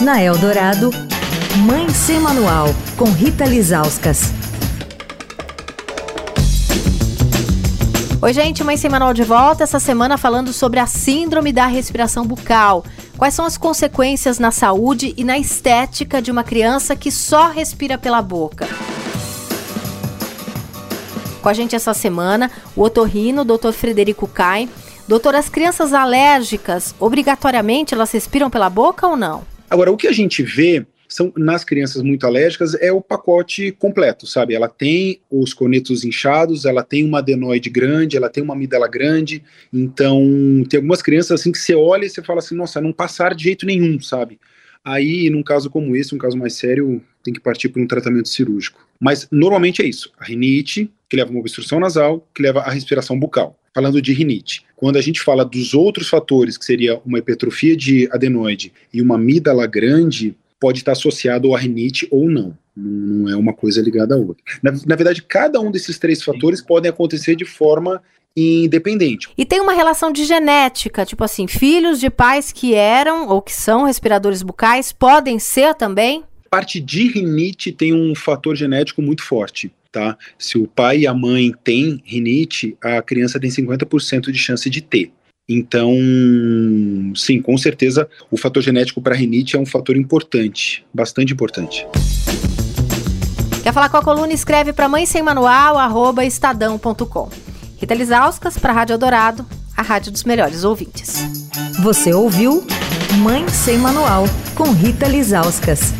Na Eldorado, Mãe Sem Manual, com Rita Lizauskas. Oi, gente, Mãe Sem Manual de volta essa semana falando sobre a síndrome da respiração bucal. Quais são as consequências na saúde e na estética de uma criança que só respira pela boca? Com a gente essa semana, o otorrino, Dr. Frederico Kai. Doutor, as crianças alérgicas, obrigatoriamente elas respiram pela boca ou não? Agora, o que a gente vê são nas crianças muito alérgicas é o pacote completo, sabe? Ela tem os conetos inchados, ela tem uma adenoide grande, ela tem uma amígdala grande. Então, tem algumas crianças assim que você olha e você fala assim, nossa, não passar de jeito nenhum, sabe? Aí, num caso como esse, um caso mais sério, tem que partir para um tratamento cirúrgico. Mas normalmente é isso: a rinite, que leva a uma obstrução nasal, que leva à respiração bucal. Falando de rinite, quando a gente fala dos outros fatores, que seria uma hipertrofia de adenoide e uma amígdala grande, pode estar associado à rinite ou não. Não é uma coisa ligada à outra. Na, na verdade, cada um desses três fatores podem acontecer de forma independente. E tem uma relação de genética, tipo assim, filhos de pais que eram ou que são respiradores bucais podem ser também? Parte de rinite tem um fator genético muito forte. Tá? Se o pai e a mãe têm rinite, a criança tem 50% de chance de ter. Então, sim, com certeza o fator genético para rinite é um fator importante, bastante importante. Quer falar com a coluna? Escreve para mãe sem manual, arroba estadão.com. Rita Lisauskas para a Rádio Dourado, a rádio dos melhores ouvintes. Você ouviu Mãe Sem Manual, com Rita Lisauskas.